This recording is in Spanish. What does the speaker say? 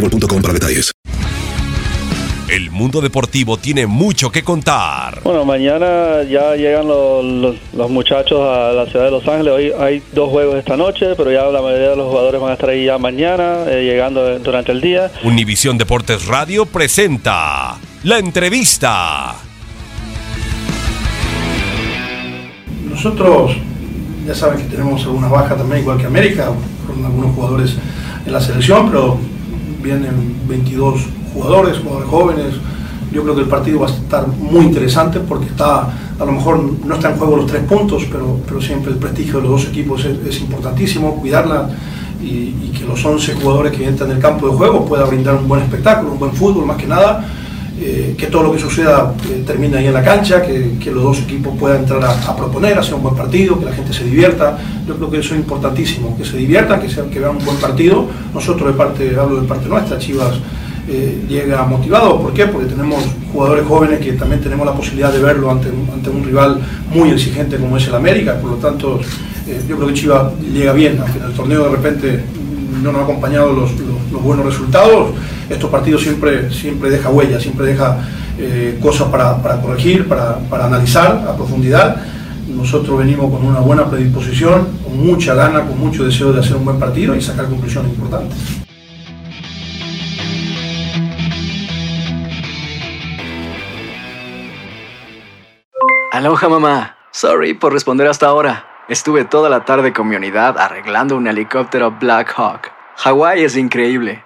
boostmobile.com para detalles. El mundo deportivo tiene mucho que contar. Bueno, mañana ya llegan los, los, los, muchachos a la ciudad de Los Ángeles. Hoy hay dos juegos esta noche, pero ya la mayoría de los jugadores van a estar ahí ya mañana, eh, llegando durante el día. Univisión Deportes Radio presenta la entrevista. Nosotros ya saben que tenemos algunas bajas también, igual que América, con algunos jugadores en la selección, pero vienen 22 jugadores, jugadores jóvenes. Yo creo que el partido va a estar muy interesante porque está, a lo mejor no está en juego los tres puntos, pero, pero siempre el prestigio de los dos equipos es, importantísimo, cuidarla y, y, que los 11 jugadores que entran en el campo de juego puedan brindar un buen espectáculo, un buen fútbol más que nada. Eh, que todo lo que suceda eh, termine ahí en la cancha, que, los dos equipos puedan entrar a, a, proponer, hacer un buen partido, que la gente se divierta. Yo creo que eso es importantísimo, que se diviertan, que, que vean un buen partido. Nosotros, de parte, hablo de parte nuestra, Chivas eh, llega motivado. ¿Por qué? Porque tenemos jugadores jóvenes que también tenemos la posibilidad de verlo ante, ante un rival muy exigente como es el América. Por lo tanto, yo creo que Chivas llega bien, aunque en el torneo de repente no nos ha acompañado los, los buenos resultados estos partidos siempre, siempre deja huella, siempre deja eh, cosas para, para corregir, para, para, analizar a profundidad. Nosotros venimos con una buena predisposición, con mucha gana, con mucho deseo de hacer un buen partido y sacar conclusiones importantes. Aloha mamá, sorry por responder hasta ahora. Estuve toda la tarde con mi unidad arreglando un helicóptero Black Hawk. Hawái es increíble.